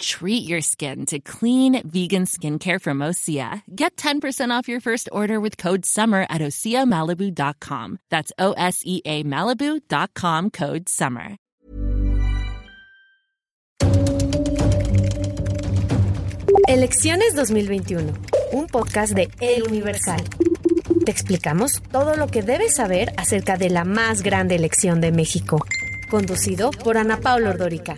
Treat your skin to clean vegan skincare from Osea. Get 10% off your first order with code SUMMER at OseaMalibu.com. That's O S E A Malibu.com code SUMMER. Elecciones 2021, un podcast de El Universal. Te explicamos todo lo que debes saber acerca de la más grande elección de México. Conducido por Ana Paula Ordórica.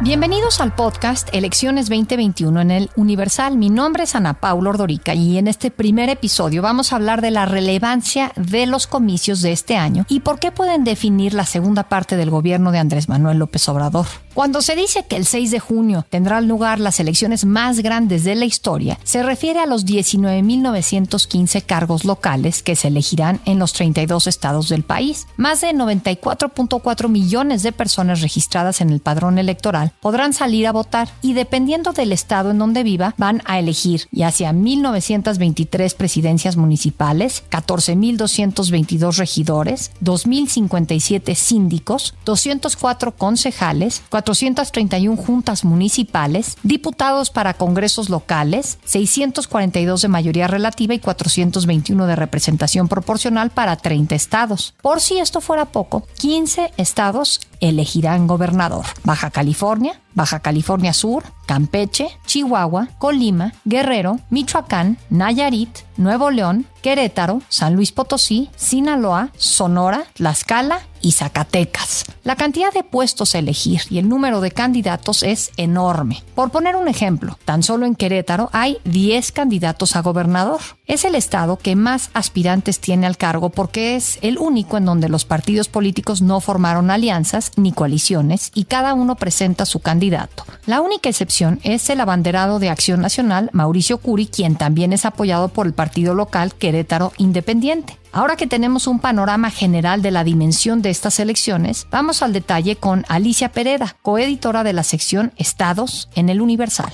Bienvenidos al podcast Elecciones 2021 en el Universal. Mi nombre es Ana Paula Ordorica y en este primer episodio vamos a hablar de la relevancia de los comicios de este año y por qué pueden definir la segunda parte del gobierno de Andrés Manuel López Obrador. Cuando se dice que el 6 de junio tendrán lugar las elecciones más grandes de la historia, se refiere a los 19.915 cargos locales que se elegirán en los 32 estados del país. Más de 94.4 millones de personas registradas en el padrón electoral podrán salir a votar y dependiendo del estado en donde viva van a elegir ya sea 1.923 presidencias municipales, 14.222 regidores, 2.057 síndicos, 204 concejales, 431 juntas municipales, diputados para congresos locales, 642 de mayoría relativa y 421 de representación proporcional para 30 estados. Por si esto fuera poco, 15 estados elegirán gobernador. Baja California, Baja California Sur, Campeche, Chihuahua, Colima, Guerrero, Michoacán, Nayarit, Nuevo León, Querétaro, San Luis Potosí, Sinaloa, Sonora, Tlaxcala y Zacatecas. La cantidad de puestos a elegir y el número de candidatos es enorme. Por poner un ejemplo, tan solo en Querétaro hay 10 candidatos a gobernador. Es el estado que más aspirantes tiene al cargo porque es el único en donde los partidos políticos no formaron alianzas ni coaliciones y cada uno presenta su candidato. La única excepción es el abanderado de Acción Nacional, Mauricio Curi, quien también es apoyado por el partido local Querétaro Independiente. Ahora que tenemos un panorama general de la dimensión de estas elecciones, vamos al detalle con Alicia Pereda, coeditora de la sección Estados en el Universal.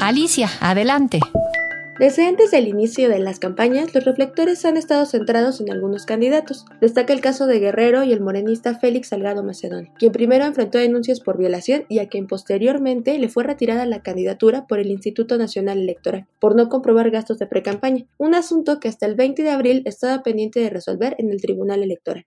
Alicia, adelante. Desde antes del inicio de las campañas, los reflectores han estado centrados en algunos candidatos. Destaca el caso de Guerrero y el morenista Félix Salgado Macedón, quien primero enfrentó denuncias por violación y a quien posteriormente le fue retirada la candidatura por el Instituto Nacional Electoral, por no comprobar gastos de precampaña, un asunto que hasta el 20 de abril estaba pendiente de resolver en el Tribunal Electoral.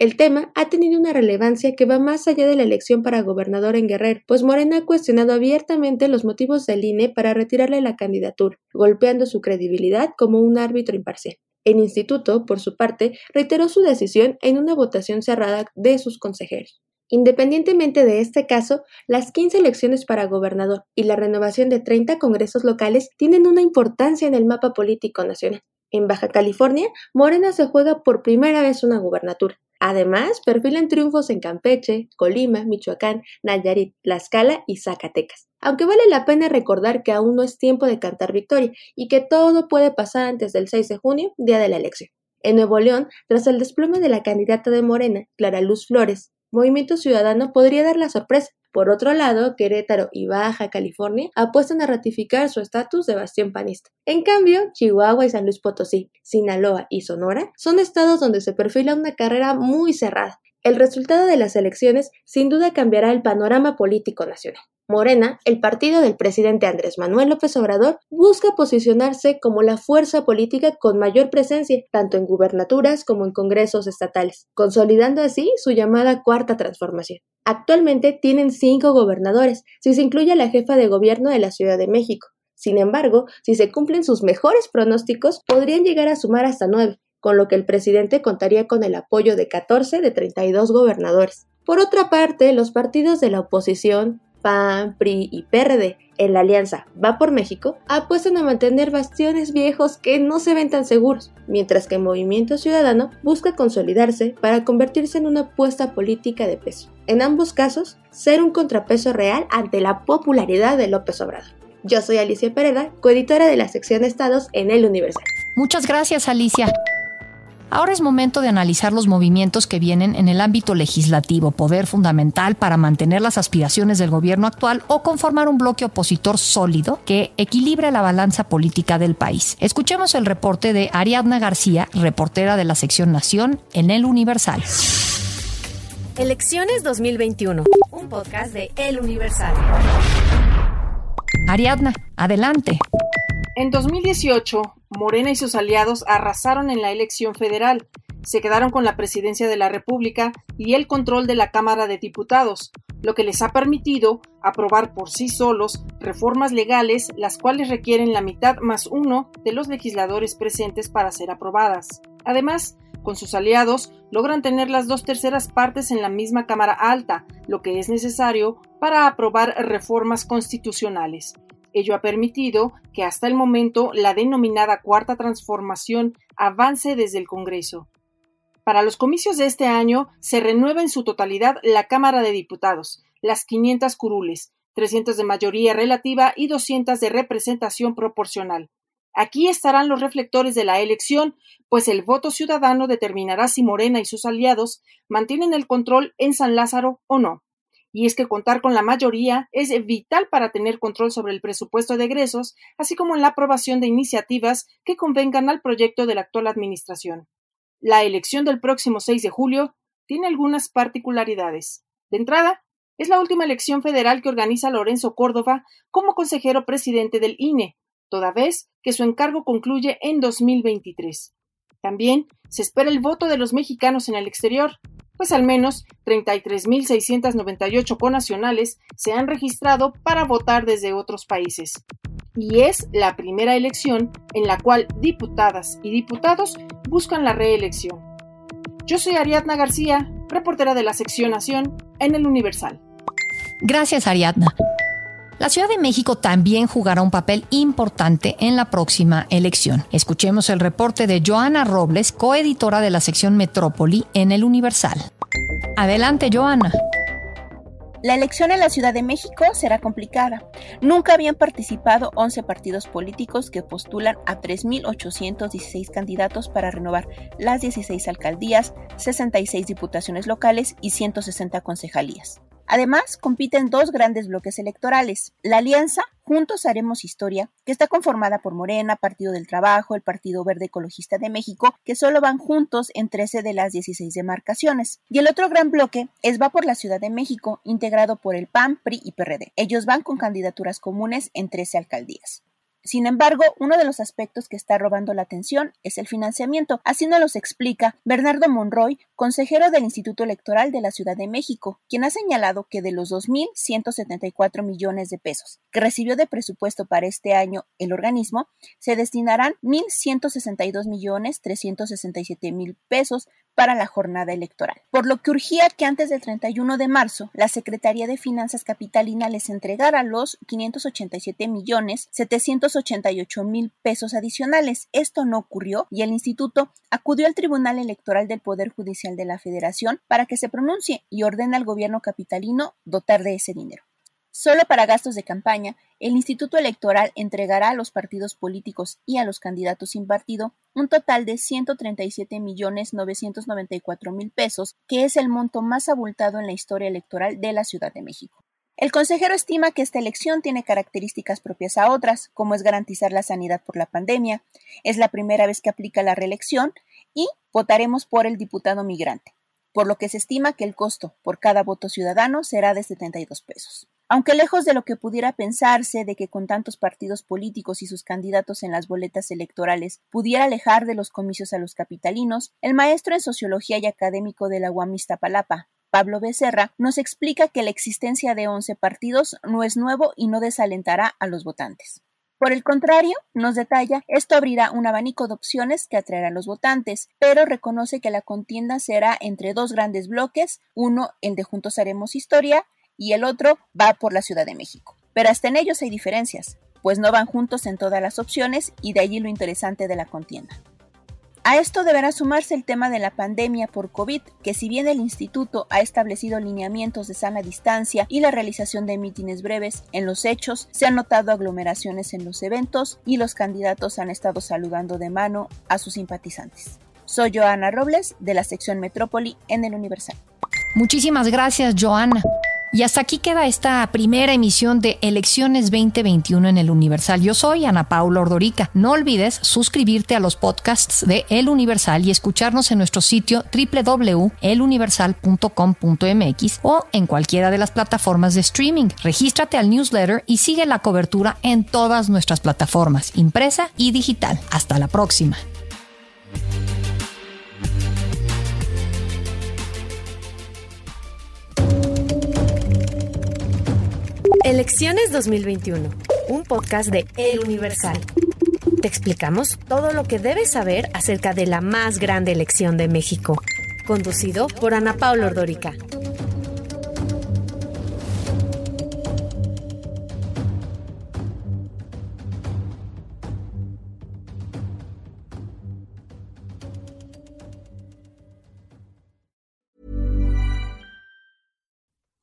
El tema ha tenido una relevancia que va más allá de la elección para gobernador en Guerrero, pues Morena ha cuestionado abiertamente los motivos del INE para retirarle la candidatura, golpeando su credibilidad como un árbitro imparcial. El instituto, por su parte, reiteró su decisión en una votación cerrada de sus consejeros. Independientemente de este caso, las 15 elecciones para gobernador y la renovación de 30 congresos locales tienen una importancia en el mapa político nacional. En Baja California, Morena se juega por primera vez una gubernatura. Además, perfilan triunfos en Campeche, Colima, Michoacán, Nayarit, Tlaxcala y Zacatecas. Aunque vale la pena recordar que aún no es tiempo de cantar victoria y que todo puede pasar antes del 6 de junio, día de la elección. En Nuevo León, tras el desplome de la candidata de Morena, Clara Luz Flores, Movimiento Ciudadano podría dar la sorpresa. Por otro lado, Querétaro y Baja California apuestan a ratificar su estatus de bastión panista. En cambio, Chihuahua y San Luis Potosí, Sinaloa y Sonora son estados donde se perfila una carrera muy cerrada. El resultado de las elecciones sin duda cambiará el panorama político nacional. Morena, el partido del presidente Andrés Manuel López Obrador, busca posicionarse como la fuerza política con mayor presencia, tanto en gubernaturas como en congresos estatales, consolidando así su llamada cuarta transformación. Actualmente tienen cinco gobernadores, si se incluye a la jefa de gobierno de la Ciudad de México. Sin embargo, si se cumplen sus mejores pronósticos, podrían llegar a sumar hasta nueve, con lo que el presidente contaría con el apoyo de 14 de 32 gobernadores. Por otra parte, los partidos de la oposición, PAN, PRI y PRD en la alianza Va por México apuestan a mantener bastiones viejos que no se ven tan seguros, mientras que Movimiento Ciudadano busca consolidarse para convertirse en una apuesta política de peso. En ambos casos, ser un contrapeso real ante la popularidad de López Obrador. Yo soy Alicia Pereda, coeditora de la sección Estados en El Universal. Muchas gracias, Alicia. Ahora es momento de analizar los movimientos que vienen en el ámbito legislativo, poder fundamental para mantener las aspiraciones del gobierno actual o conformar un bloque opositor sólido que equilibre la balanza política del país. Escuchemos el reporte de Ariadna García, reportera de la sección Nación en El Universal. Elecciones 2021, un podcast de El Universal. Ariadna, adelante. En 2018, Morena y sus aliados arrasaron en la elección federal, se quedaron con la presidencia de la República y el control de la Cámara de Diputados, lo que les ha permitido aprobar por sí solos reformas legales las cuales requieren la mitad más uno de los legisladores presentes para ser aprobadas. Además, con sus aliados logran tener las dos terceras partes en la misma Cámara Alta, lo que es necesario para aprobar reformas constitucionales. Ello ha permitido que hasta el momento la denominada Cuarta Transformación avance desde el Congreso. Para los comicios de este año se renueva en su totalidad la Cámara de Diputados, las 500 curules, 300 de mayoría relativa y 200 de representación proporcional. Aquí estarán los reflectores de la elección, pues el voto ciudadano determinará si Morena y sus aliados mantienen el control en San Lázaro o no y es que contar con la mayoría es vital para tener control sobre el presupuesto de egresos, así como en la aprobación de iniciativas que convengan al proyecto de la actual administración. La elección del próximo 6 de julio tiene algunas particularidades. De entrada, es la última elección federal que organiza Lorenzo Córdoba como consejero presidente del INE, toda vez que su encargo concluye en 2023. También se espera el voto de los mexicanos en el exterior, pues al menos 33.698 conacionales se han registrado para votar desde otros países. Y es la primera elección en la cual diputadas y diputados buscan la reelección. Yo soy Ariadna García, reportera de la sección Nación en el Universal. Gracias, Ariadna. La Ciudad de México también jugará un papel importante en la próxima elección. Escuchemos el reporte de Joana Robles, coeditora de la sección Metrópoli en el Universal. Adelante, Joana. La elección en la Ciudad de México será complicada. Nunca habían participado 11 partidos políticos que postulan a 3.816 candidatos para renovar las 16 alcaldías, 66 diputaciones locales y 160 concejalías. Además, compiten dos grandes bloques electorales. La alianza Juntos Haremos Historia, que está conformada por Morena, Partido del Trabajo, el Partido Verde Ecologista de México, que solo van juntos en 13 de las 16 demarcaciones. Y el otro gran bloque es Va por la Ciudad de México, integrado por el PAN, PRI y PRD. Ellos van con candidaturas comunes en 13 alcaldías. Sin embargo, uno de los aspectos que está robando la atención es el financiamiento. Así nos los explica Bernardo Monroy, consejero del Instituto Electoral de la Ciudad de México, quien ha señalado que de los 2.174 millones de pesos que recibió de presupuesto para este año el organismo, se destinarán 1.162 millones 367 mil pesos para la jornada electoral, por lo que urgía que antes del 31 de marzo la Secretaría de Finanzas Capitalina les entregara los 587 millones 788 mil pesos adicionales. Esto no ocurrió y el instituto acudió al Tribunal Electoral del Poder Judicial de la Federación para que se pronuncie y ordene al gobierno capitalino dotar de ese dinero. Solo para gastos de campaña, el Instituto Electoral entregará a los partidos políticos y a los candidatos sin partido un total de 137 millones 994 mil pesos, que es el monto más abultado en la historia electoral de la Ciudad de México. El consejero estima que esta elección tiene características propias a otras, como es garantizar la sanidad por la pandemia, es la primera vez que aplica la reelección y votaremos por el diputado migrante. por lo que se estima que el costo por cada voto ciudadano será de 72 pesos. Aunque lejos de lo que pudiera pensarse de que con tantos partidos políticos y sus candidatos en las boletas electorales pudiera alejar de los comicios a los capitalinos, el maestro en sociología y académico de la UAM Palapa, Pablo Becerra, nos explica que la existencia de 11 partidos no es nuevo y no desalentará a los votantes. Por el contrario, nos detalla, esto abrirá un abanico de opciones que atraerá a los votantes, pero reconoce que la contienda será entre dos grandes bloques, uno el de Juntos Haremos Historia y el otro va por la Ciudad de México. Pero hasta en ellos hay diferencias, pues no van juntos en todas las opciones y de allí lo interesante de la contienda. A esto deberá sumarse el tema de la pandemia por COVID, que si bien el instituto ha establecido lineamientos de sana distancia y la realización de mítines breves, en los hechos se han notado aglomeraciones en los eventos y los candidatos han estado saludando de mano a sus simpatizantes. Soy Joana Robles, de la sección Metrópoli en el Universal. Muchísimas gracias, Joana. Y hasta aquí queda esta primera emisión de Elecciones 2021 en el Universal. Yo soy Ana Paula Ordorica. No olvides suscribirte a los podcasts de El Universal y escucharnos en nuestro sitio www.eluniversal.com.mx o en cualquiera de las plataformas de streaming. Regístrate al newsletter y sigue la cobertura en todas nuestras plataformas, impresa y digital. Hasta la próxima. Elecciones 2021, un podcast de El Universal. Te explicamos todo lo que debes saber acerca de la más grande elección de México, conducido por Ana Paula Ordorica.